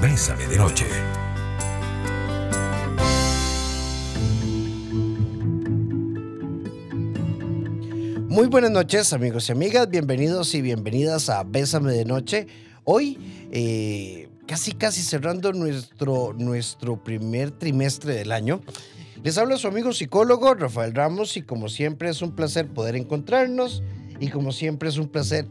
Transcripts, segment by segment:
Bésame de Noche. Muy buenas noches amigos y amigas, bienvenidos y bienvenidas a Bésame de Noche. Hoy, eh, casi casi cerrando nuestro, nuestro primer trimestre del año, les habla su amigo psicólogo Rafael Ramos y como siempre es un placer poder encontrarnos y como siempre es un placer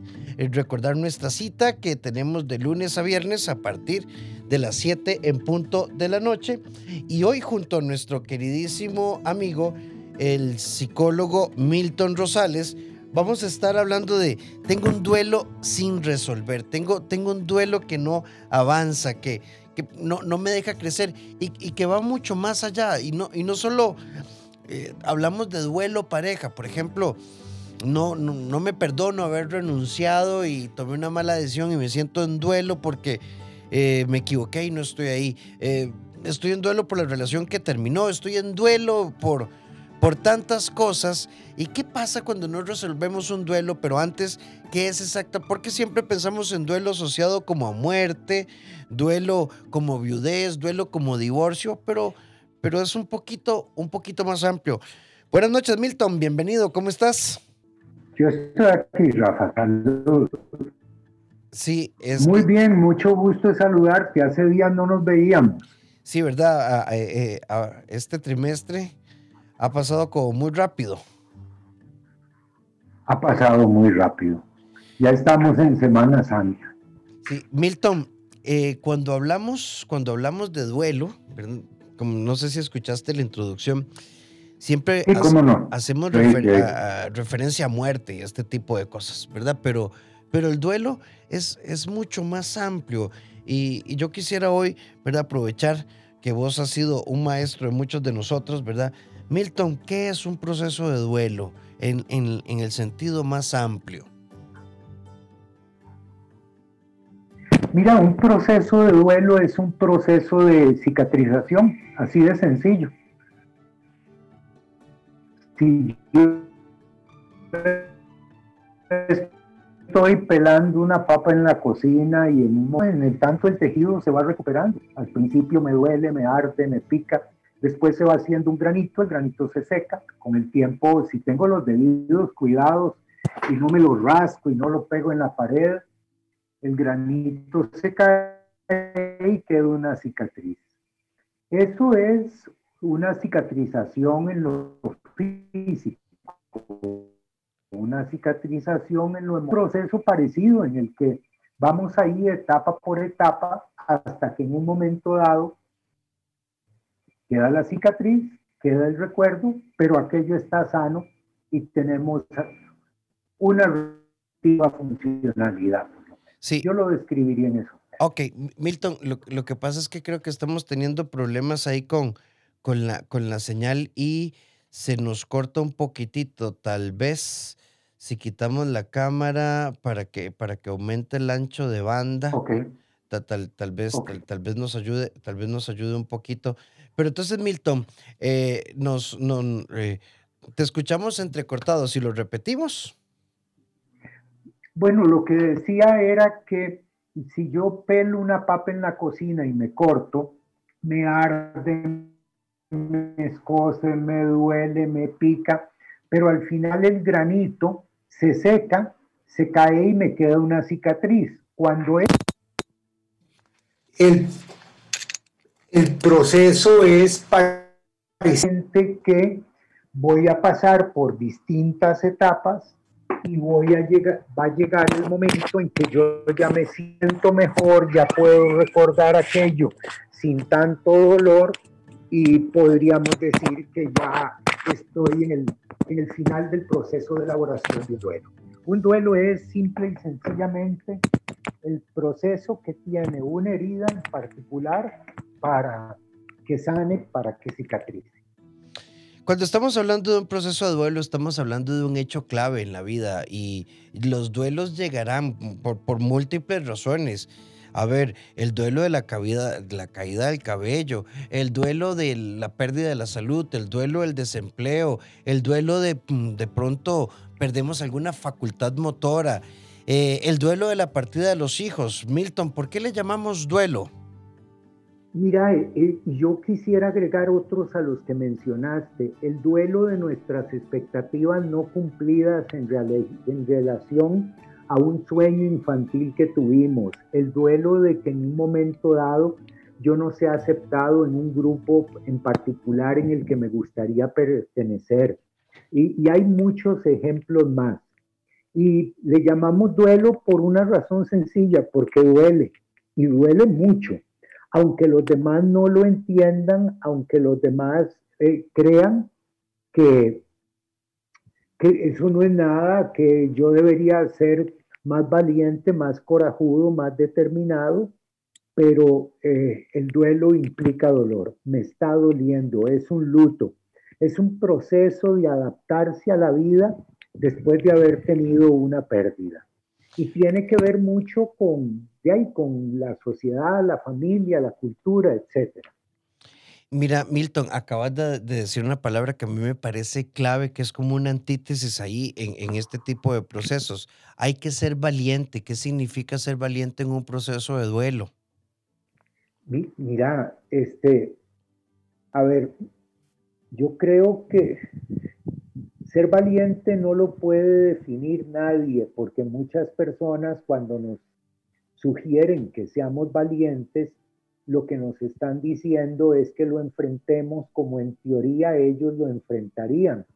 recordar nuestra cita que tenemos de lunes a viernes a partir de las 7 en punto de la noche y hoy junto a nuestro queridísimo amigo el psicólogo Milton Rosales vamos a estar hablando de tengo un duelo sin resolver, tengo, tengo un duelo que no avanza, que, que no, no, me deja crecer y, y, que va mucho más allá. Y no, y no solo eh, hablamos de duelo pareja, por ejemplo, no, no, no, me perdono haber renunciado y tomé una mala decisión y me siento en duelo porque eh, me equivoqué y no estoy ahí. Eh, estoy en duelo por la relación que terminó, estoy en duelo por, por tantas cosas. ¿Y qué pasa cuando no resolvemos un duelo? Pero antes, ¿qué es exacta? Porque siempre pensamos en duelo asociado como a muerte, duelo como viudez, duelo como divorcio, pero, pero es un poquito, un poquito más amplio. Buenas noches, Milton, bienvenido, ¿cómo estás? Yo estoy aquí, Rafa, saludos. Sí, es... Muy bien, mucho gusto de saludarte, hace días no nos veíamos. Sí, ¿verdad? Eh, este trimestre ha pasado como muy rápido. Ha pasado muy rápido. Ya estamos en Semana Santa. Sí, Milton, eh, cuando hablamos, cuando hablamos de duelo, como no sé si escuchaste la introducción, siempre sí, hace, no. hacemos refer sí, a, referencia a muerte y este tipo de cosas, ¿verdad? Pero, pero el duelo es, es mucho más amplio y, y, yo quisiera hoy, ¿verdad? Aprovechar que vos has sido un maestro de muchos de nosotros, ¿verdad? Milton, ¿qué es un proceso de duelo en, en, en el sentido más amplio? Mira, un proceso de duelo es un proceso de cicatrización, así de sencillo. Si yo estoy pelando una papa en la cocina y en, el tanto el tejido se va recuperando. Al principio me duele, me arde, me pica, después se va haciendo un granito, el granito se seca. Con el tiempo, si tengo los debidos cuidados y no me lo rasco y no lo pego en la pared, el granito se cae y queda una cicatriz. Eso es una cicatrización en lo físico, una cicatrización en un proceso parecido en el que vamos ahí etapa por etapa hasta que en un momento dado queda la cicatriz, queda el recuerdo, pero aquello está sano y tenemos una relativa funcionalidad. Sí. Yo lo describiría en eso. Ok, Milton, lo, lo, que pasa es que creo que estamos teniendo problemas ahí con, con, la, con la señal y se nos corta un poquitito. Tal vez si quitamos la cámara para que, para que aumente el ancho de banda, okay. tal, tal, tal, vez, okay. tal, tal, vez nos ayude, tal vez nos ayude un poquito. Pero entonces, Milton, eh, nos, nos eh, te escuchamos entrecortado. Si lo repetimos. Bueno, lo que decía era que si yo pelo una papa en la cocina y me corto, me arde, me escoce, me duele, me pica, pero al final el granito se seca, se cae y me queda una cicatriz. Cuando es el, el proceso es paciente que voy a pasar por distintas etapas y voy a llegar, va a llegar el momento en que yo ya me siento mejor, ya puedo recordar aquello sin tanto dolor y podríamos decir que ya estoy en el, en el final del proceso de elaboración de duelo. Un duelo es simple y sencillamente el proceso que tiene una herida en particular para que sane, para que cicatrice. Cuando estamos hablando de un proceso de duelo, estamos hablando de un hecho clave en la vida y los duelos llegarán por, por múltiples razones. A ver, el duelo de la, caída, la caída del cabello, el duelo de la pérdida de la salud, el duelo del desempleo, el duelo de de pronto perdemos alguna facultad motora, eh, el duelo de la partida de los hijos. Milton, ¿por qué le llamamos duelo? Mira, eh, eh, yo quisiera agregar otros a los que mencionaste. El duelo de nuestras expectativas no cumplidas en, en relación a un sueño infantil que tuvimos. El duelo de que en un momento dado yo no sea aceptado en un grupo en particular en el que me gustaría pertenecer. Y, hay muchos ejemplos más. Y le llamamos duelo por una razón sencilla, porque duele. Y duele mucho aunque los demás no lo entiendan, aunque los demás eh, crean que, que eso no es nada, que yo debería ser más valiente, más corajudo, más determinado, pero eh, el duelo implica dolor, me está doliendo, es un luto, es un proceso de adaptarse a la vida después de haber tenido una pérdida. Y tiene que ver mucho con, de ahí, con la sociedad, la familia, la cultura, etcétera. Mira, Milton, acabas de, decir una palabra que a mí me parece clave, que es como una antítesis ahí en, en, este tipo de procesos. Hay que ser valiente. ¿Qué significa ser valiente en un proceso de duelo? Mira, este, a ver, yo creo que ser valiente no lo puede definir nadie, porque muchas personas cuando nos sugieren que seamos valientes, lo que nos están diciendo es que lo enfrentemos como en teoría ellos lo enfrentarían,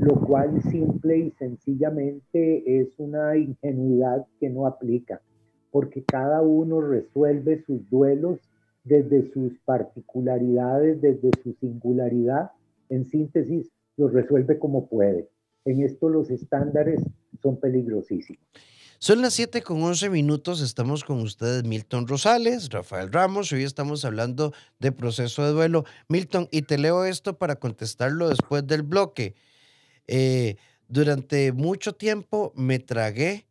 lo cual simple y sencillamente es una ingenuidad que no aplica, porque cada uno resuelve sus duelos desde sus particularidades, desde su singularidad. En síntesis, lo resuelve como puede. En esto los estándares son peligrosísimos. Son las 7 con 11 minutos, estamos con ustedes Milton Rosales, Rafael Ramos, hoy estamos hablando de proceso de duelo. Milton, y te leo esto para contestarlo después del bloque. Eh, durante mucho tiempo me tragué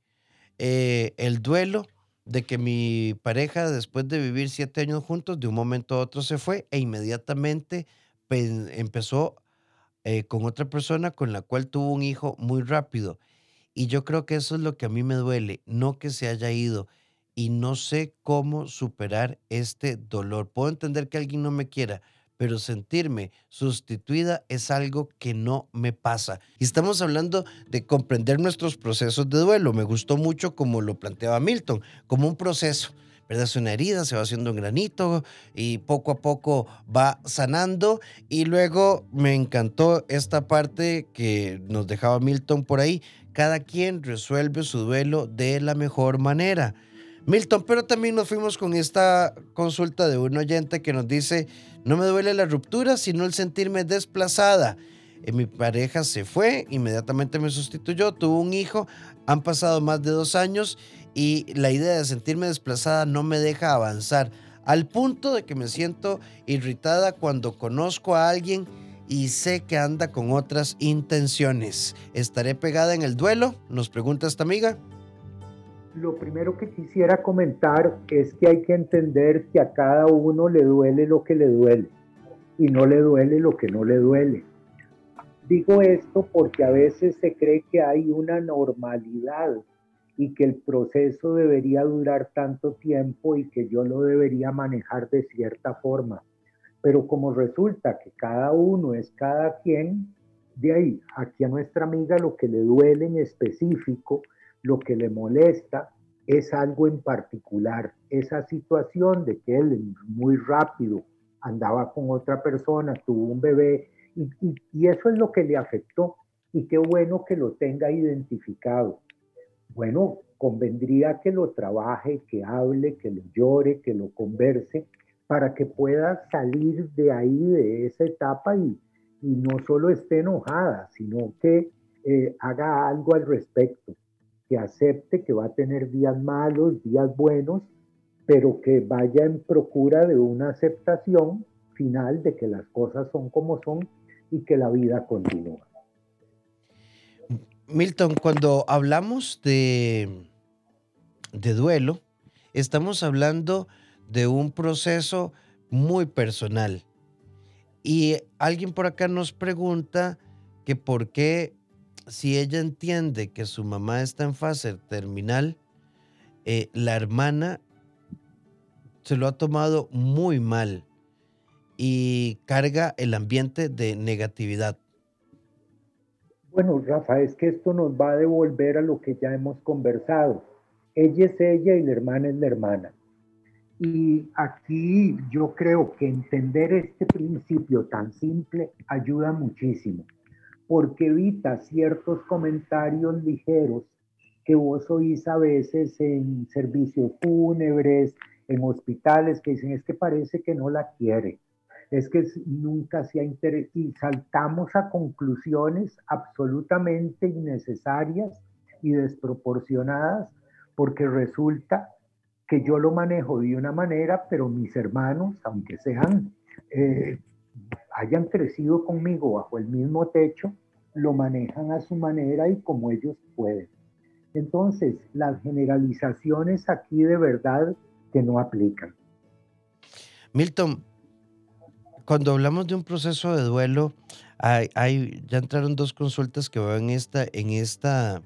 eh, el duelo de que mi pareja, después de vivir siete años juntos, de un momento a otro se fue e inmediatamente empezó eh, con otra persona con la cual tuvo un hijo muy rápido. Y yo creo que eso es lo que a mí me duele, no que se haya ido. Y no sé cómo superar este dolor. Puedo entender que alguien no me quiera, pero sentirme sustituida es algo que no me pasa. Y estamos hablando de comprender nuestros procesos de duelo. Me gustó mucho como lo planteaba Milton, como un proceso. ¿verdad? Es una herida, se va haciendo un granito y poco a poco va sanando. Y luego me encantó esta parte que nos dejaba Milton por ahí. Cada quien resuelve su duelo de la mejor manera. Milton, pero también nos fuimos con esta consulta de un oyente que nos dice, no me duele la ruptura, sino el sentirme desplazada. Eh, mi pareja se fue, inmediatamente me sustituyó, tuvo un hijo, han pasado más de dos años y la idea de sentirme desplazada no me deja avanzar, al punto de que me siento irritada cuando conozco a alguien y sé que anda con otras intenciones. ¿Estaré pegada en el duelo? Nos pregunta esta amiga. Lo primero que quisiera comentar es que hay que entender que a cada uno le duele lo que le duele y no le duele lo que no le duele. Digo esto porque a veces se cree que hay una normalidad y que el proceso debería durar tanto tiempo y que yo lo debería manejar de cierta forma. Pero como resulta que cada uno es cada quien, de ahí aquí a nuestra amiga lo que le duele en específico, lo que le molesta, es algo en particular. Esa situación de que él muy rápido andaba con otra persona, tuvo un bebé, y, y eso es lo que le afectó. Y qué bueno que lo tenga identificado bueno, convendría que lo trabaje, que hable, que lo llore, que lo converse, para que pueda salir de ahí, de esa etapa y, no solo esté enojada, sino que eh, haga algo al respecto, que acepte que va a tener días malos, días buenos, pero que vaya en procura de una aceptación final de que las cosas son como son y que la vida continúa. Milton, cuando hablamos de, de duelo, estamos hablando de un proceso muy personal. Y alguien por acá nos pregunta que por qué si ella entiende que su mamá está en fase terminal, eh, la hermana se lo ha tomado muy mal y carga el ambiente de negatividad. Bueno, Rafa, es que esto nos va a devolver a lo que ya hemos conversado. Ella es ella y la hermana es la hermana. Y aquí yo creo que entender este principio tan simple ayuda muchísimo, porque evita ciertos comentarios ligeros que vos oís a veces en servicios fúnebres, en hospitales, que dicen es que parece que no la quiere es que nunca se ha interesado y saltamos a conclusiones absolutamente innecesarias y desproporcionadas porque resulta que yo lo manejo de una manera, pero mis hermanos, aunque sean, eh, hayan crecido conmigo bajo el mismo techo, lo manejan a su manera y como ellos pueden. Entonces, las generalizaciones aquí de verdad que no aplican. Milton, cuando hablamos de un proceso de duelo, hay, ya entraron dos consultas que van en esta, en esta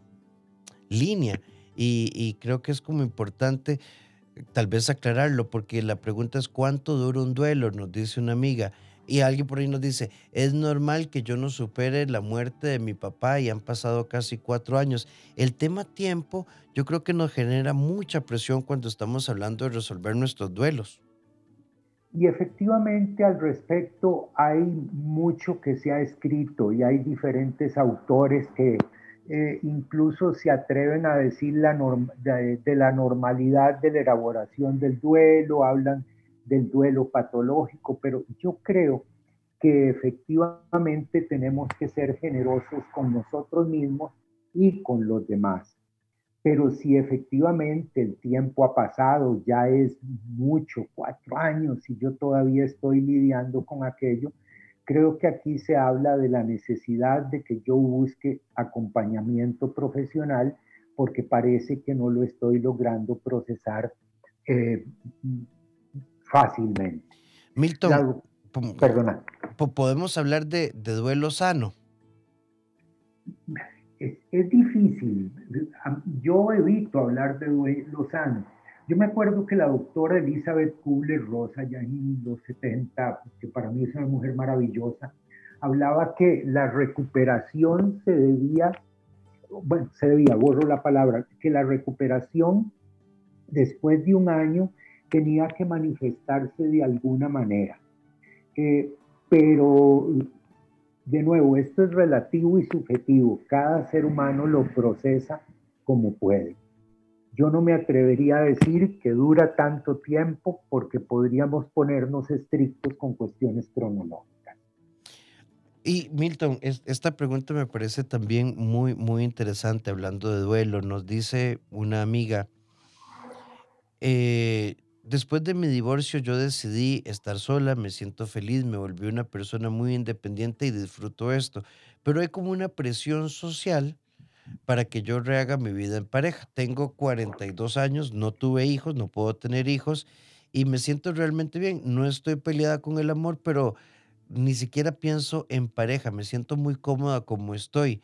línea y, creo que es como importante tal vez aclararlo porque la pregunta es cuánto dura un duelo, nos dice una amiga. Y alguien por ahí nos dice, es normal que yo no supere la muerte de mi papá y han pasado casi cuatro años. El tema tiempo yo creo que nos genera mucha presión cuando estamos hablando de resolver nuestros duelos. Y efectivamente al respecto hay mucho que se ha escrito y hay diferentes autores que eh, incluso se atreven a decir la de, de, la normalidad de la elaboración del duelo, hablan del duelo patológico, pero yo creo que efectivamente tenemos que ser generosos con nosotros mismos y con los demás. Pero si efectivamente el tiempo ha pasado, ya es mucho, cuatro años, y yo todavía estoy lidiando con aquello, creo que aquí se habla de la necesidad de que yo busque acompañamiento profesional porque parece que no lo estoy logrando procesar eh, fácilmente. Milton, perdona. ¿Podemos hablar de, de duelo sano? es, difícil. Yo evito hablar de Lozano. Yo me acuerdo que la doctora Elizabeth Kubler-Rosa, ya en los 70, que para mí es una mujer maravillosa, hablaba que la recuperación se debía, bueno, se debía, borro la palabra, que la recuperación después de un año tenía que manifestarse de alguna manera. Eh, pero de nuevo, esto es relativo y subjetivo. Cada ser humano lo procesa como puede. Yo no me atrevería a decir que dura tanto tiempo porque podríamos ponernos estrictos con cuestiones cronológicas. Y Milton, esta pregunta me parece también muy, muy interesante hablando de duelo. Nos dice una amiga, eh, Después de mi divorcio yo decidí estar sola, me siento feliz, me volví una persona muy independiente y disfruto esto, pero hay como una presión social para que yo rehaga mi vida en pareja. Tengo 42 años, no tuve hijos, no puedo tener hijos y me siento realmente bien. No estoy peleada con el amor, pero ni siquiera pienso en pareja, me siento muy cómoda como estoy.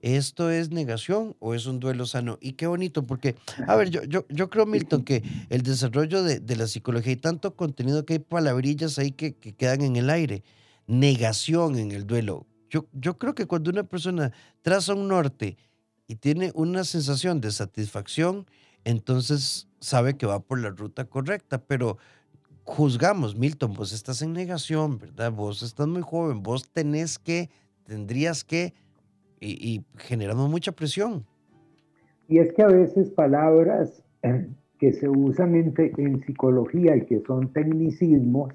¿Esto es negación o es un duelo sano? Y qué bonito, porque, a ver, yo, yo, yo creo, Milton, que el desarrollo de, la psicología y tanto contenido que hay palabrillas ahí que, quedan en el aire, negación en el duelo. Yo, yo creo que cuando una persona traza un norte y tiene una sensación de satisfacción, entonces sabe que va por la ruta correcta, pero juzgamos, Milton, vos estás en negación, ¿verdad? Vos estás muy joven, vos tenés que, tendrías que y, generando mucha presión. Y es que a veces palabras que se usan en, en, psicología y que son tecnicismos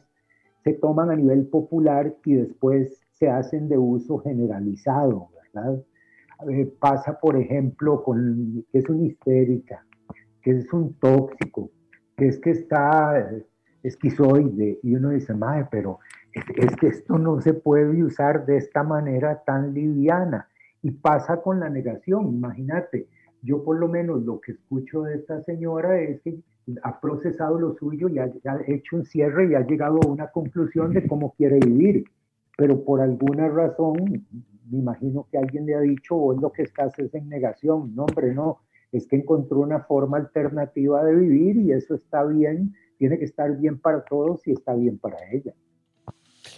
se toman a nivel popular y después se hacen de uso generalizado, ¿verdad? Pasa, por ejemplo, con que es una histérica, que es un tóxico, que es que está eh, esquizoide, y uno dice, madre, pero es que esto no se puede usar de esta manera tan liviana. Y pasa con la negación, imagínate, yo por lo menos lo que escucho de esta señora es que ha procesado lo suyo y ha, hecho un cierre y ha llegado a una conclusión de cómo quiere vivir, pero por alguna razón, me imagino que alguien le ha dicho, vos lo que estás es en negación, no hombre, no, es que encontró una forma alternativa de vivir y eso está bien tiene que estar bien para todos y está bien para ella.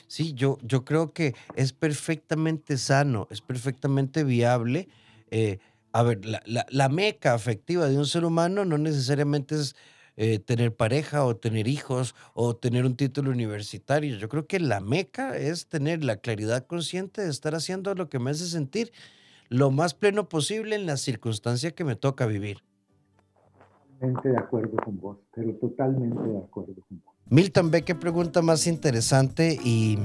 Sí, yo, yo creo que es perfectamente sano, es perfectamente viable. Eh, a ver, la, meca afectiva de un ser humano no necesariamente es eh, tener pareja o tener hijos o tener un título universitario. Yo creo que la meca es tener la claridad consciente de estar haciendo lo que me hace sentir lo más pleno posible en la circunstancia que me toca vivir. Totalmente de acuerdo con vos, pero totalmente de acuerdo con vos. Milton, ve qué pregunta más interesante y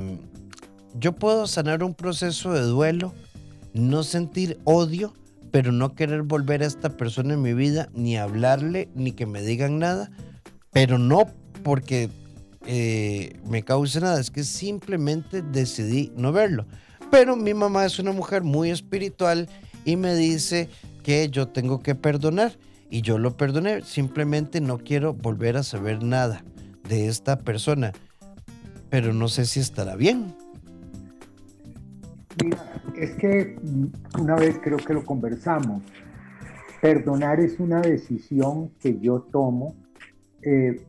yo puedo sanar un proceso de duelo, no sentir odio, pero no querer volver a esta persona en mi vida, ni hablarle, ni que me digan nada, pero no porque eh, me cause nada, es que simplemente decidí no verlo. Pero mi mamá es una mujer muy espiritual y me dice que yo tengo que perdonar y yo lo perdoné, simplemente no quiero volver a saber nada de esta persona, pero no sé si estará bien. Es que una vez creo que lo conversamos, perdonar es una decisión que yo tomo eh,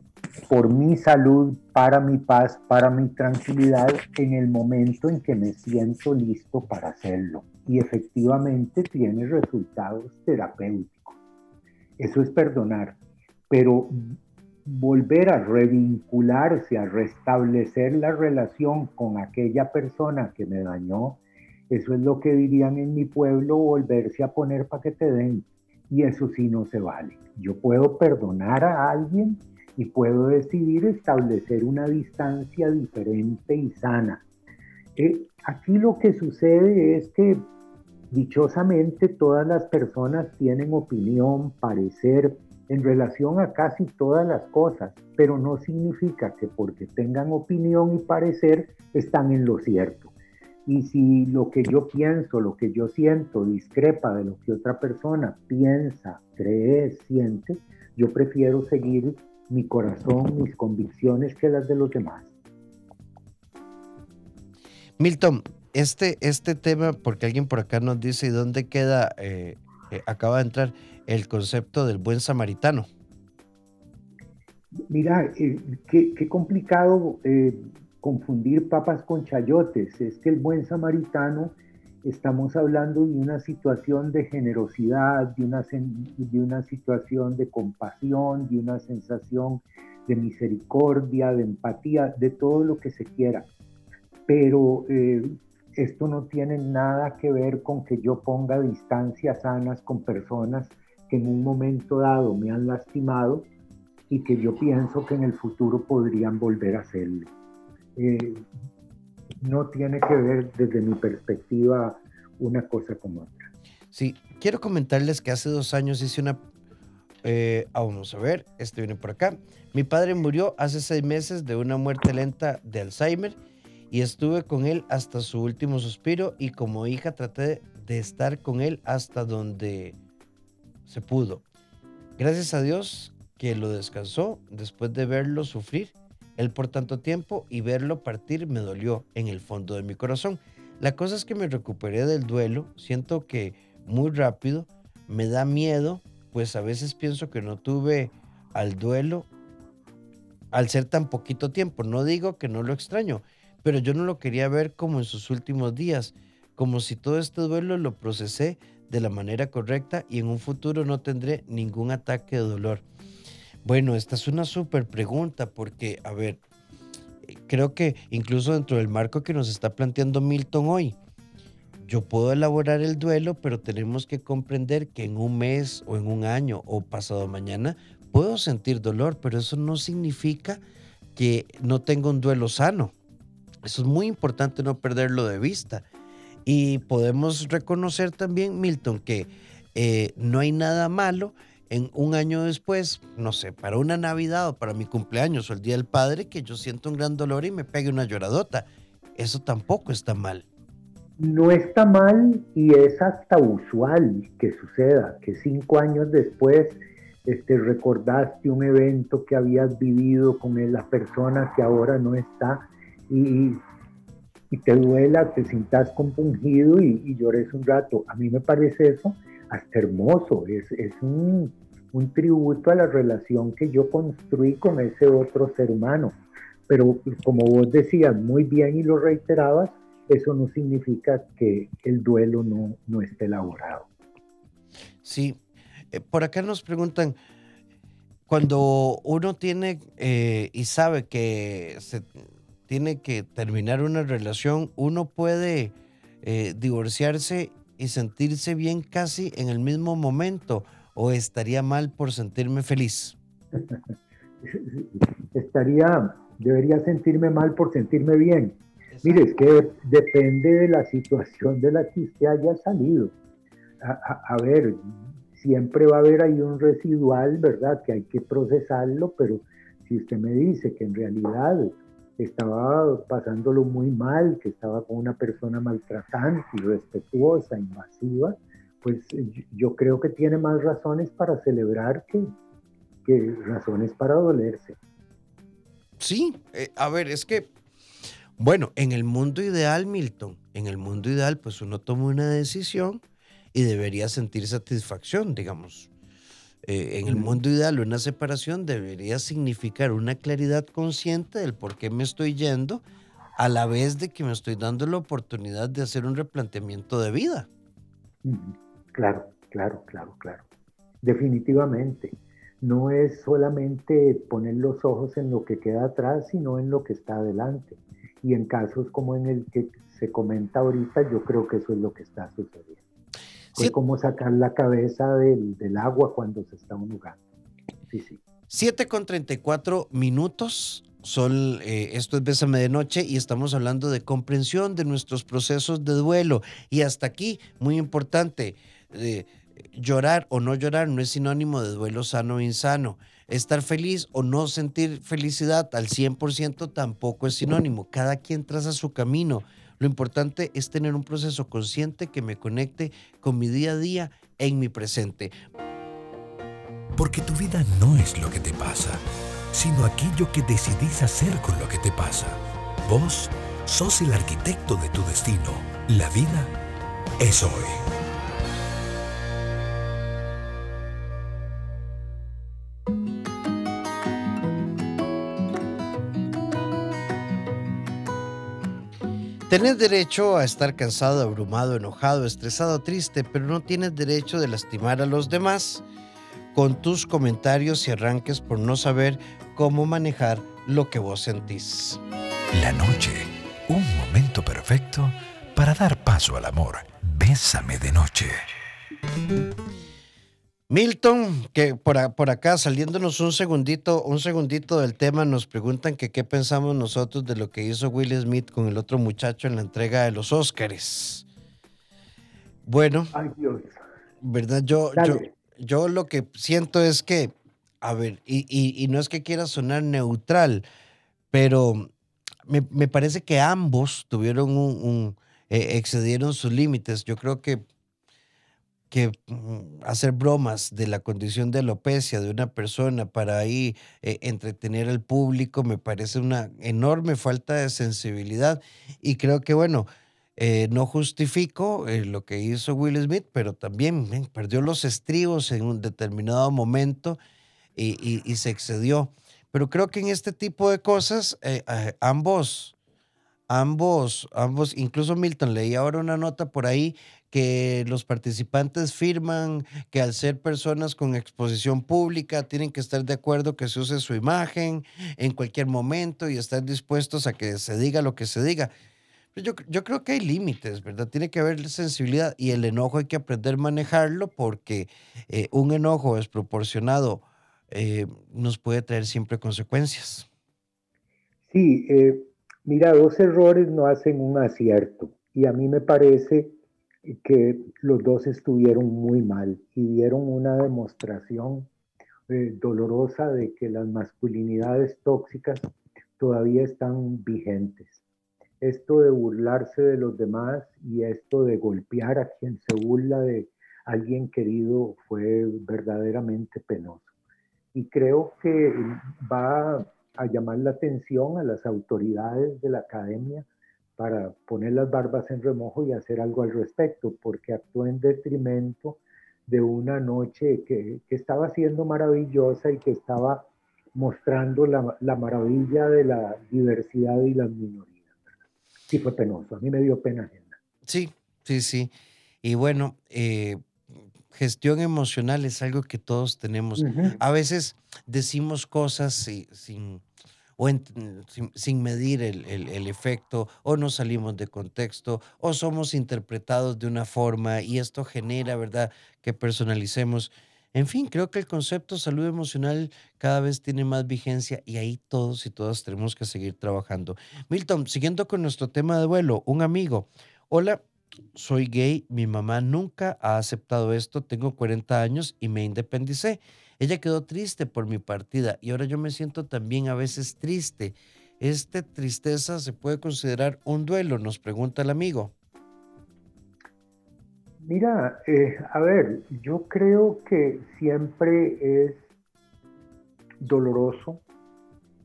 por mi salud, para mi paz, para mi tranquilidad en el momento en que me siento listo para hacerlo. Y efectivamente tiene resultados terapéuticos. Eso es perdonar. Pero volver a revincularse, a restablecer la relación con aquella persona que me dañó, eso es lo que dirían en mi pueblo, volverse a poner para que te den. Y eso sí no se vale. Yo puedo perdonar a alguien y puedo decidir establecer una distancia diferente y sana. Eh, aquí lo que sucede es que dichosamente todas las personas tienen opinión, parecer, en relación a casi todas las cosas, pero no significa que porque tengan opinión y parecer están en lo cierto. Y si lo que yo pienso, lo que yo siento discrepa de lo que otra persona piensa, cree, siente, yo prefiero seguir mi corazón, mis convicciones que las de los demás. Milton, este, este tema, porque alguien por acá nos dice, ¿y dónde queda? Eh, eh, acaba de entrar el concepto del buen samaritano. Mira, eh, qué, complicado confundir papas con chayotes. Es que el buen samaritano, estamos hablando de una situación de generosidad, de una, de una situación de compasión, de una sensación de misericordia, de empatía, de todo lo que se quiera. Pero eh, esto no tiene nada que ver con que yo ponga distancias sanas con personas que en un momento dado me han lastimado y que yo pienso que en el futuro podrían volver a hacerlo. Eh, no tiene que ver desde mi perspectiva una cosa con otra. Sí, quiero comentarles que hace dos años hice una... Eh, vamos a ver, este viene por acá. Mi padre murió hace seis meses de una muerte lenta de Alzheimer y estuve con él hasta su último suspiro y como hija traté de estar con él hasta donde se pudo. Gracias a Dios que lo descansó después de verlo sufrir él por tanto tiempo y verlo partir me dolió en el fondo de mi corazón. La cosa es que me recuperé del duelo, siento que muy rápido, me da miedo, pues a veces pienso que no tuve al duelo al ser tan poquito tiempo. No digo que no lo extraño, pero yo no lo quería ver como en sus últimos días, como si todo este duelo lo procesé de la manera correcta y en un futuro no tendré ningún ataque de dolor. Bueno, esta es una súper pregunta porque, a ver, creo que incluso dentro del marco que nos está planteando Milton hoy, yo puedo elaborar el duelo, pero tenemos que comprender que en un mes o en un año o pasado mañana puedo sentir dolor, pero eso no significa que no tenga un duelo sano. Eso es muy importante no perderlo de vista. Y podemos reconocer también, Milton, que eh, no hay nada malo en un año después, no sé, para una Navidad o para mi cumpleaños o el Día del Padre, que yo siento un gran dolor y me pegue una lloradota. Eso tampoco está mal. No está mal y es hasta usual que suceda, que cinco años después este, recordaste un evento que habías vivido con la persona que ahora no está y, te duela, te sientas compungido y, llores un rato. A mí me parece eso hermoso, es, es un, un tributo a la relación que yo construí con ese otro ser humano. Pero como vos decías muy bien y lo reiterabas, eso no significa que el duelo no, no esté elaborado. Sí, eh, por acá nos preguntan, cuando uno tiene eh, y sabe que se tiene que terminar una relación, uno puede eh, divorciarse y sentirse bien casi en el mismo momento o estaría mal por sentirme feliz? estaría, debería sentirme mal por sentirme bien. Mire, es que depende de la situación de la que usted haya salido. A, ver, siempre va a haber ahí un residual, ¿verdad? Que hay que procesarlo, pero si usted me dice que en realidad estaba pasándolo muy mal, que estaba con una persona maltratante, irrespetuosa, invasiva, pues yo creo que tiene más razones para celebrar que, que razones para dolerse. Sí, eh, a ver, es que, bueno, en el mundo ideal, Milton, en el mundo ideal, pues uno toma una decisión y debería sentir satisfacción, digamos. Eh, en el mundo ideal, una separación debería significar una claridad consciente del por qué me estoy yendo, a la vez de que me estoy dando la oportunidad de hacer un replanteamiento de vida. Claro, claro, claro, claro. Definitivamente. No es solamente poner los ojos en lo que queda atrás, sino en lo que está adelante. Y en casos como en el que se comenta ahorita, yo creo que eso es lo que está sucediendo. Es como sacar la cabeza del, agua cuando se está ahogando. Sí, sí. 7 con 34 minutos. Sol, eh, esto es Bésame de Noche y estamos hablando de comprensión de nuestros procesos de duelo. Y hasta aquí, muy importante, eh, llorar o no llorar no es sinónimo de duelo sano o insano. Estar feliz o no sentir felicidad al 100% tampoco es sinónimo. Cada quien traza su camino. Lo importante es tener un proceso consciente que me conecte con mi día a día en mi presente. Porque tu vida no es lo que te pasa, sino aquello que decidís hacer con lo que te pasa. Vos sos el arquitecto de tu destino. La vida es hoy. Tienes derecho a estar cansado, abrumado, enojado, estresado, triste, pero no tienes derecho de lastimar a los demás con tus comentarios y arranques por no saber cómo manejar lo que vos sentís. La noche, un momento perfecto para dar paso al amor. Bésame de noche. Milton, que por, por, acá saliéndonos un segundito, un segundito del tema, nos preguntan que qué pensamos nosotros de lo que hizo Will Smith con el otro muchacho en la entrega de los Óscares. Bueno, ¿verdad? Yo, yo, yo, lo que siento es que, a ver, y, no es que quiera sonar neutral, pero me, parece que ambos tuvieron un, eh, excedieron sus límites. Yo creo que que mm, hacer bromas de la condición de alopecia de una persona para ahí eh, entretener al público me parece una enorme falta de sensibilidad y creo que bueno, eh, no justifico eh, lo que hizo Will Smith, pero también perdió los estribos en un determinado momento y, y, se excedió. Pero creo que en este tipo de cosas ambos, ambos, ambos, incluso Milton, leí ahora una nota por ahí que los participantes firman que al ser personas con exposición pública tienen que estar de acuerdo que se use su imagen en cualquier momento y estar dispuestos a que se diga lo que se diga. Yo, yo creo que hay límites, ¿verdad? Tiene que haber sensibilidad y el enojo hay que aprender a manejarlo porque eh, un enojo desproporcionado eh, nos puede traer siempre consecuencias. Sí, eh, mira, dos errores no hacen un acierto y a mí me parece que los dos estuvieron muy mal y dieron una demostración eh, dolorosa de que las masculinidades tóxicas todavía están vigentes. Esto de burlarse de los demás y esto de golpear a quien se burla de alguien querido fue verdaderamente penoso. Y creo que va a llamar la atención a las autoridades de la academia para poner las barbas en remojo y hacer algo al respecto, porque actuó en detrimento de una noche que, que estaba siendo maravillosa y que estaba mostrando la, la, maravilla de la diversidad y las minorías. Sí fue penoso, a mí me dio pena Sí, sí, sí. Y bueno, eh, gestión emocional es algo que todos tenemos. A veces decimos cosas sin, o sin, medir el, el, efecto, o no salimos de contexto, o somos interpretados de una forma y esto genera, ¿verdad?, que personalicemos. En fin, creo que el concepto salud emocional cada vez tiene más vigencia y ahí todos y todas tenemos que seguir trabajando. Milton, siguiendo con nuestro tema de vuelo, un amigo. Hola, soy gay, mi mamá nunca ha aceptado esto, tengo 40 años y me independicé. Ella quedó triste por mi partida y ahora yo me siento también a veces triste. ¿Esta tristeza se puede considerar un duelo? Nos pregunta el amigo. Mira, eh, a ver, yo creo que siempre es doloroso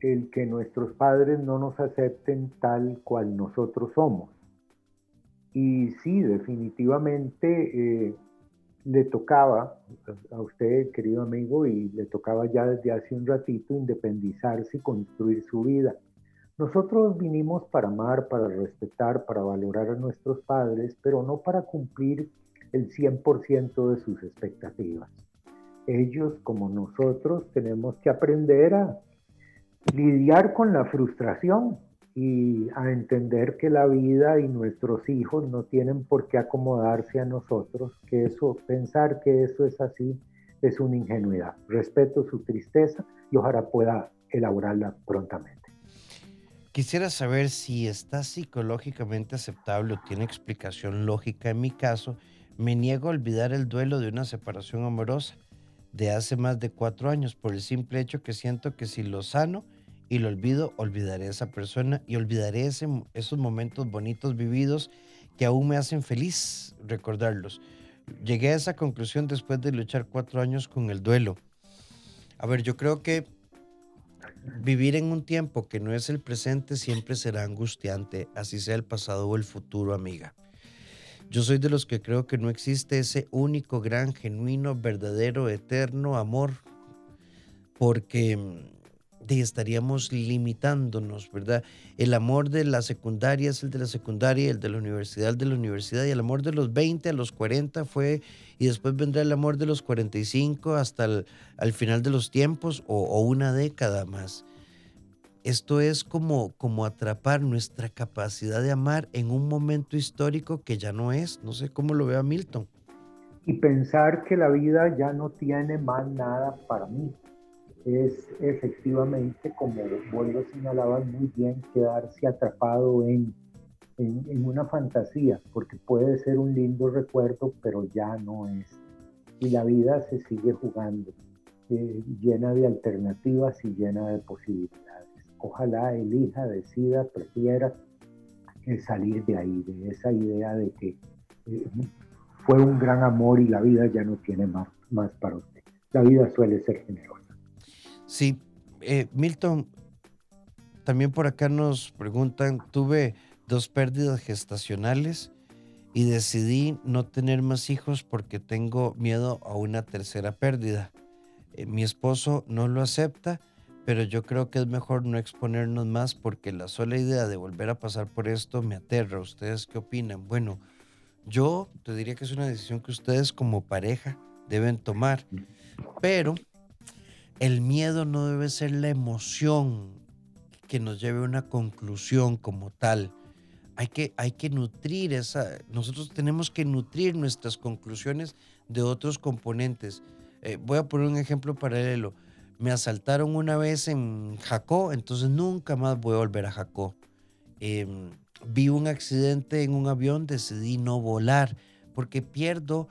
el que nuestros padres no nos acepten tal cual nosotros somos. Y sí, definitivamente eh, le tocaba a usted, querido amigo, y le tocaba ya desde hace un ratito independizarse y construir su vida. Nosotros vinimos para amar, para respetar, para valorar a nuestros padres, pero no para cumplir el 100% de sus expectativas. Ellos, como nosotros, tenemos que aprender a lidiar con la frustración y a entender que la vida y nuestros hijos no tienen por qué acomodarse a nosotros, que eso, pensar que eso es así, es una ingenuidad. Respeto su tristeza y ojalá pueda elaborarla prontamente. Quisiera saber si está psicológicamente aceptable o tiene explicación lógica en mi caso me niego a olvidar el duelo de una separación amorosa de hace más de cuatro años por el simple hecho que siento que si lo sano y lo olvido, olvidaré a esa persona y olvidaré esos momentos bonitos vividos que aún me hacen feliz recordarlos. Llegué a esa conclusión después de luchar cuatro años con el duelo. A ver, yo creo que vivir en un tiempo que no es el presente siempre será angustiante, así sea el pasado o el futuro, amiga. Yo soy de los que creo que no existe ese único, gran, genuino, verdadero, eterno amor, porque mm, estaríamos limitándonos, ¿verdad? El amor de la secundaria es el de la secundaria, el de la universidad, el de la universidad, y el amor de los 20 a los 40 fue, y después vendrá el amor de los 45 hasta el al final de los tiempos o, o una década más. Esto es como, como atrapar nuestra capacidad de amar en un momento histórico que ya no es. No sé cómo lo vea Milton. Y pensar que la vida ya no tiene más nada para mí. Es efectivamente, como vos lo señalabas muy bien, quedarse atrapado en, en, una fantasía, porque puede ser un lindo recuerdo, pero ya no es. Y la vida se sigue jugando, eh, llena de alternativas y llena de posibilidades ojalá elija, decida, prefiera salir de ahí, de esa idea de que eh, fue un gran amor y la vida ya no tiene más, más para usted. La vida suele ser generosa. Sí, eh, Milton, también por acá nos preguntan, tuve dos pérdidas gestacionales y decidí no tener más hijos porque tengo miedo a una tercera pérdida. Eh, mi esposo no lo acepta pero yo creo que es mejor no exponernos más porque la sola idea de volver a pasar por esto me aterra. ¿Ustedes qué opinan? Bueno, yo te diría que es una decisión que ustedes como pareja deben tomar, pero el miedo no debe ser la emoción que nos lleve a una conclusión como tal. Hay que, hay que nutrir esa, nosotros tenemos que nutrir nuestras conclusiones de otros componentes. Eh, voy a poner un ejemplo paralelo me asaltaron una vez en Jacó, entonces nunca más voy a volver a Jacó. Em, vi un accidente en un avión, decidí no volar porque pierdo,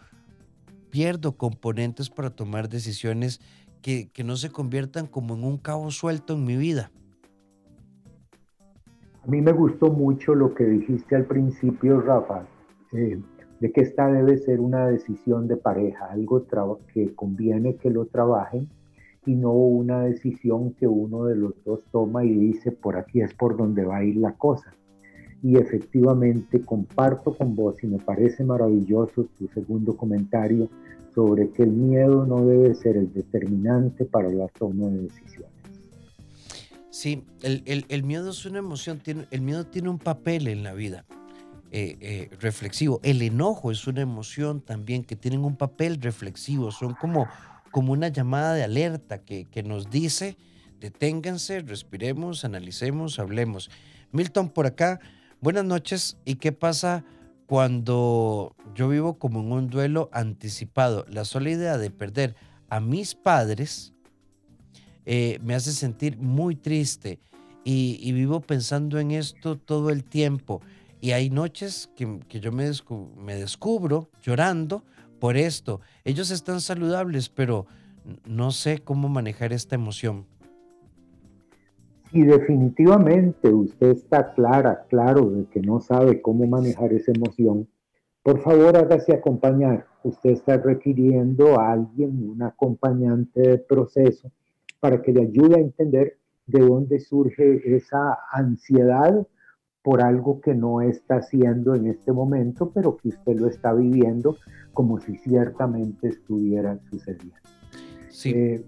pierdo componentes para tomar decisiones que, no se conviertan como en un cabo suelto en mi vida. A mí me gustó mucho lo que dijiste al principio, Rafa, eh, de que esta debe ser una decisión de pareja, algo que conviene que lo trabajen y no una decisión que uno de los dos toma y dice, por aquí es por donde va a ir la cosa. Y efectivamente comparto con vos y me parece maravilloso tu segundo comentario sobre que el miedo no debe ser el determinante para la toma de decisiones. Sí, el, miedo es una emoción, tiene, el miedo tiene un papel en la vida eh, eh, reflexivo. El enojo es una emoción también que tienen un papel reflexivo, son como, como una llamada de alerta que, que nos dice, deténganse, respiremos, analicemos, hablemos. Milton, por acá, buenas noches. ¿Y qué pasa cuando yo vivo como en un duelo anticipado? La sola idea de perder a mis padres eh, me hace sentir muy triste y, vivo pensando en esto todo el tiempo. Y hay noches que, yo me, me descubro llorando por esto. Ellos están saludables, pero no sé cómo manejar esta emoción. Si definitivamente usted está clara, claro, de que no sabe cómo manejar esa emoción, por favor hágase acompañar. Usted está requiriendo a alguien, un acompañante de proceso, para que le ayude a entender de dónde surge esa ansiedad por algo que no está haciendo en este momento, pero que usted lo está viviendo como si ciertamente estuviera sucediendo. Sí. Eh,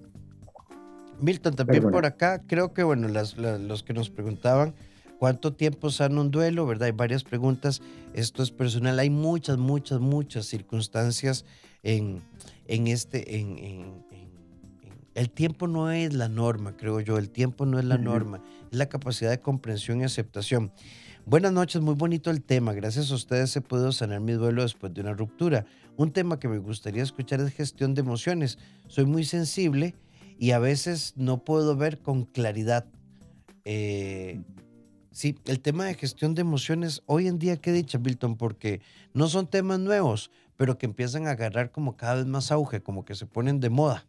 Milton, también por acá, creo que, bueno, los que nos preguntaban cuánto tiempo sana un duelo, ¿verdad? Hay varias preguntas. Esto es personal. Hay muchas, muchas, muchas circunstancias en, en este, en, el tiempo no es la norma, creo yo. El tiempo no es la norma. Es la capacidad de comprensión y aceptación. Buenas noches, muy bonito el tema. Gracias a ustedes he podido sanar mi duelo después de una ruptura. Un tema que me gustaría escuchar es gestión de emociones. Soy muy sensible y a veces no puedo ver con claridad. Eh, sí, el tema de gestión de emociones, hoy en día, qué dicha, Milton, porque no son temas nuevos, pero que empiezan a agarrar como cada vez más auge, como que se ponen de moda.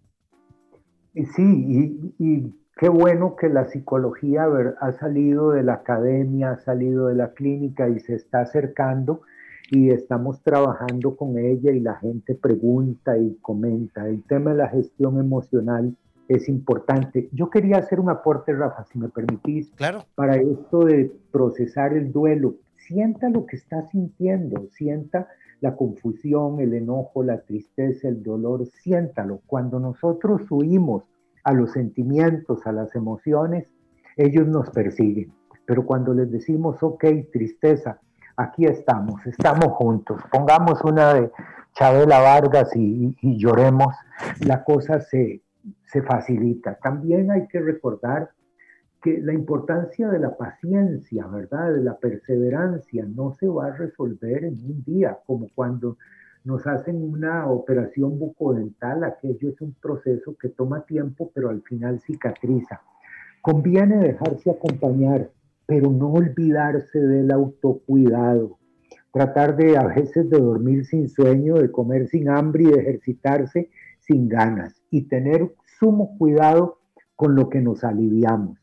Sí, y, qué bueno que la psicología ha salido de la academia, ha salido de la clínica y se está acercando y estamos trabajando con ella y la gente pregunta y comenta. El tema de la gestión emocional es importante. Yo quería hacer un aporte, Rafa, si me permitís, claro. para esto de procesar el duelo. Sienta lo que está sintiendo, sienta la confusión, el enojo, la tristeza, el dolor, siéntalo. Cuando nosotros huimos a los sentimientos, a las emociones, ellos nos persiguen. Pero cuando les decimos, ok, tristeza, aquí estamos, estamos juntos, pongamos una de Chabela Vargas y, lloremos, la cosa se, se facilita. También hay que recordar que la importancia de la paciencia, ¿verdad? De la perseverancia no se va a resolver en un día, como cuando nos hacen una operación bucodental, aquello es un proceso que toma tiempo, pero al final cicatriza. Conviene dejarse acompañar, pero no olvidarse del autocuidado. Tratar de a veces de dormir sin sueño, de comer sin hambre y de ejercitarse sin ganas. Y tener sumo cuidado con lo que nos aliviamos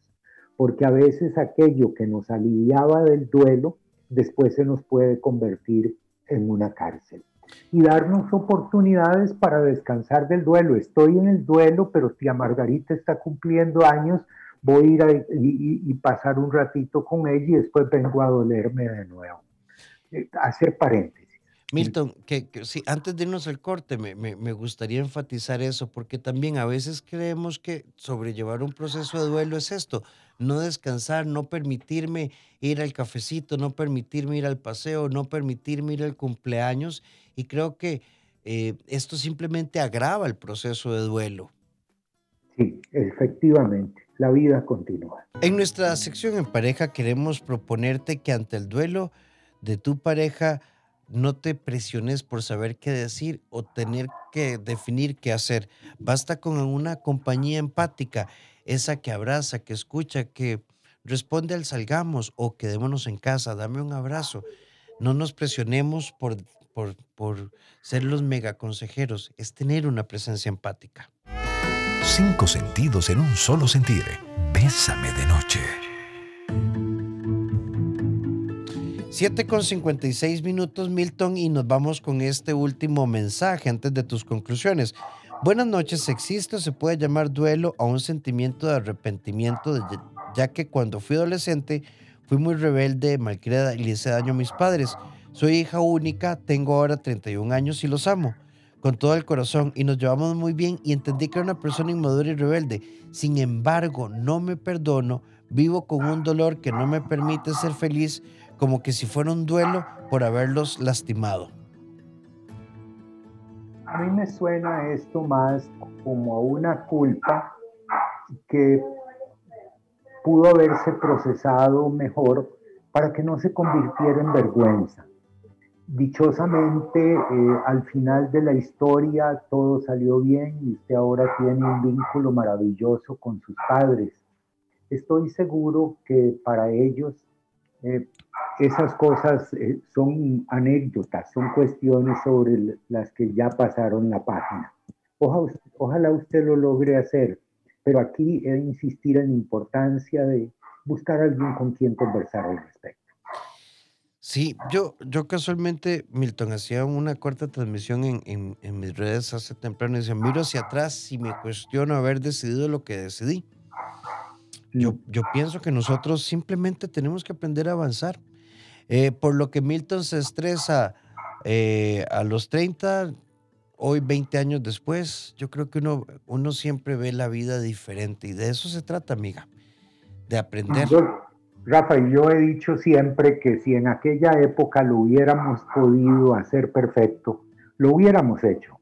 porque a veces aquello que nos aliviaba del duelo después se nos puede convertir en una cárcel. Y darnos oportunidades para descansar del duelo. Estoy en el duelo, pero tía Margarita está cumpliendo años, voy a ir a, y, pasar un ratito con ella y después vengo a dolerme de nuevo. Eh, hacer paréntesis. Milton, que, sí, antes de irnos al corte, me, me, gustaría enfatizar eso, porque también a veces creemos que sobrellevar un proceso de duelo es esto, no descansar, no permitirme ir al cafecito, no permitirme ir al paseo, no permitirme ir al cumpleaños, y creo que eh, esto simplemente agrava el proceso de duelo. Sí, efectivamente, la vida continúa. En nuestra sección en pareja queremos proponerte que ante el duelo de tu pareja, no te presiones por saber qué decir o tener que definir qué hacer. Basta con una compañía empática, esa que abraza, que escucha, que responde al salgamos o quedémonos en casa, dame un abrazo. No nos presionemos por, por, por ser los mega consejeros, es tener una presencia empática. Cinco sentidos en un solo sentir. Bésame de noche. 7 con 56 minutos, Milton, y nos vamos con este último mensaje antes de tus conclusiones. Buenas noches, ¿existe o se puede llamar duelo a un sentimiento de arrepentimiento, ya que cuando fui adolescente fui muy rebelde, malcriada y le hice daño a mis padres? Soy hija única, tengo ahora 31 años y los amo, con todo el corazón y nos llevamos muy bien y entendí que era una persona inmadura y rebelde. Sin embargo, no me perdono, vivo con un dolor que no me permite ser feliz, como que si fuera un duelo por haberlos lastimado. A mí me suena esto más como una culpa que pudo haberse procesado mejor para que no se convirtiera en vergüenza. Dichosamente, eh, al final de la historia todo salió bien y usted ahora tiene un vínculo maravilloso con sus padres. Estoy seguro que para ellos eh, esas cosas eh, son anécdotas, son cuestiones sobre las que ya pasaron la página. ojalá usted lo logre hacer, pero aquí he de insistir en la importancia de buscar a alguien con quien conversar al respecto. Sí, yo, yo casualmente, Milton, hacía una corta transmisión en, en, mis redes hace temprano y decía, miro hacia atrás y me cuestiono haber decidido lo que decidí. Yo, yo pienso que nosotros simplemente tenemos que aprender a avanzar. Eh, por lo que Milton se estresa eh, a los 30, hoy 20 años después, yo creo que uno, uno siempre ve la vida diferente y de eso se trata, amiga, de aprender. Rafa, yo he dicho siempre que si en aquella época lo hubiéramos podido hacer perfecto, lo hubiéramos hecho.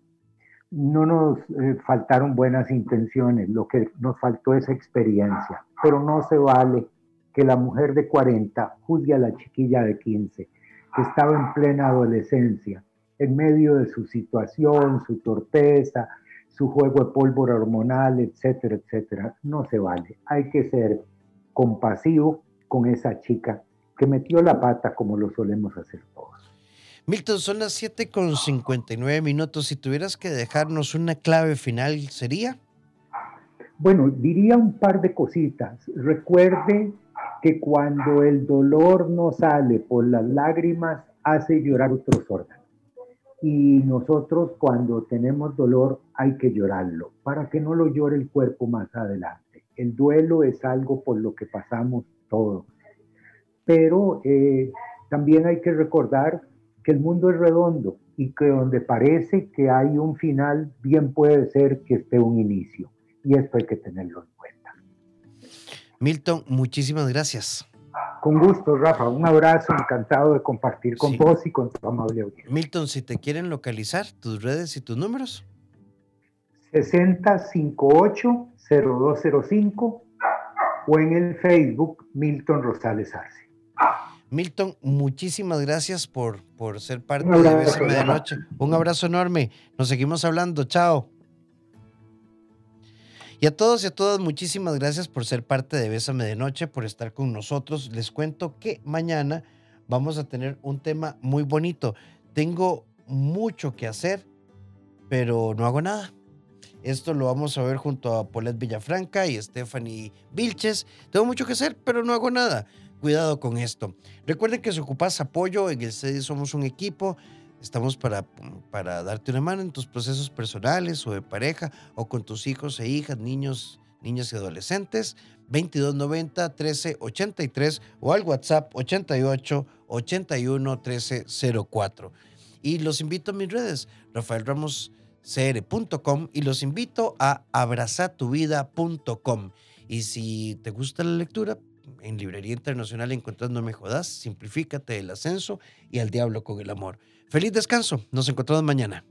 No nos eh, faltaron buenas intenciones, lo que nos faltó es experiencia, pero no se vale que la mujer de 40 juzgue a la chiquilla de 15, que estaba en plena adolescencia, en medio de su situación, su torpeza, su juego de pólvora hormonal, etcétera, etcétera. No se vale. Hay que ser compasivo con esa chica que metió la pata como lo solemos hacer todos. Milton, son las 7 con 59 minutos. Si tuvieras que dejarnos una clave final, ¿sería? Bueno, diría un par de cositas. Recuerde que cuando el dolor no sale por las lágrimas, hace llorar otros órganos. Y nosotros cuando tenemos dolor hay que llorarlo, para que no lo llore el cuerpo más adelante. El duelo es algo por lo que pasamos todo. Pero eh, también hay que recordar que el mundo es redondo y que donde parece que hay un final, bien puede ser que esté un inicio. Y esto hay que tenerlo en cuenta. Milton, muchísimas gracias. Con gusto, Rafa. Un abrazo, encantado de compartir con vos y con tu amable audiencia. Milton, si te quieren localizar, tus redes y tus números. 6058-0205 o en el Facebook Milton Rosales Arce. Milton, muchísimas gracias por, por ser parte de BSM de Noche. Un abrazo enorme. Nos seguimos hablando. Chao. Y a todos y a todas, muchísimas gracias por ser parte de Bésame de Noche, por estar con nosotros. Les cuento que mañana vamos a tener un tema muy bonito. Tengo mucho que hacer, pero no hago nada. Esto lo vamos a ver junto a Paulette Villafranca y Stephanie Vilches. Tengo mucho que hacer, pero no hago nada. Cuidado con esto. Recuerden que si ocupas apoyo, en el CEDI somos un equipo. Estamos para, para darte una mano en tus procesos personales o de pareja o con tus hijos e hijas, niños, niñas y adolescentes. 2290 1383 o al WhatsApp 88 81 1304. Y los invito a mis redes, Rafael Ramos cr.com y los invito a abrazatuvida.com. Y si te gusta la lectura, en Librería Internacional Encontrando Me Jodas, simplifícate el ascenso y al diablo con el amor. Feliz descanso, nos encontramos mañana.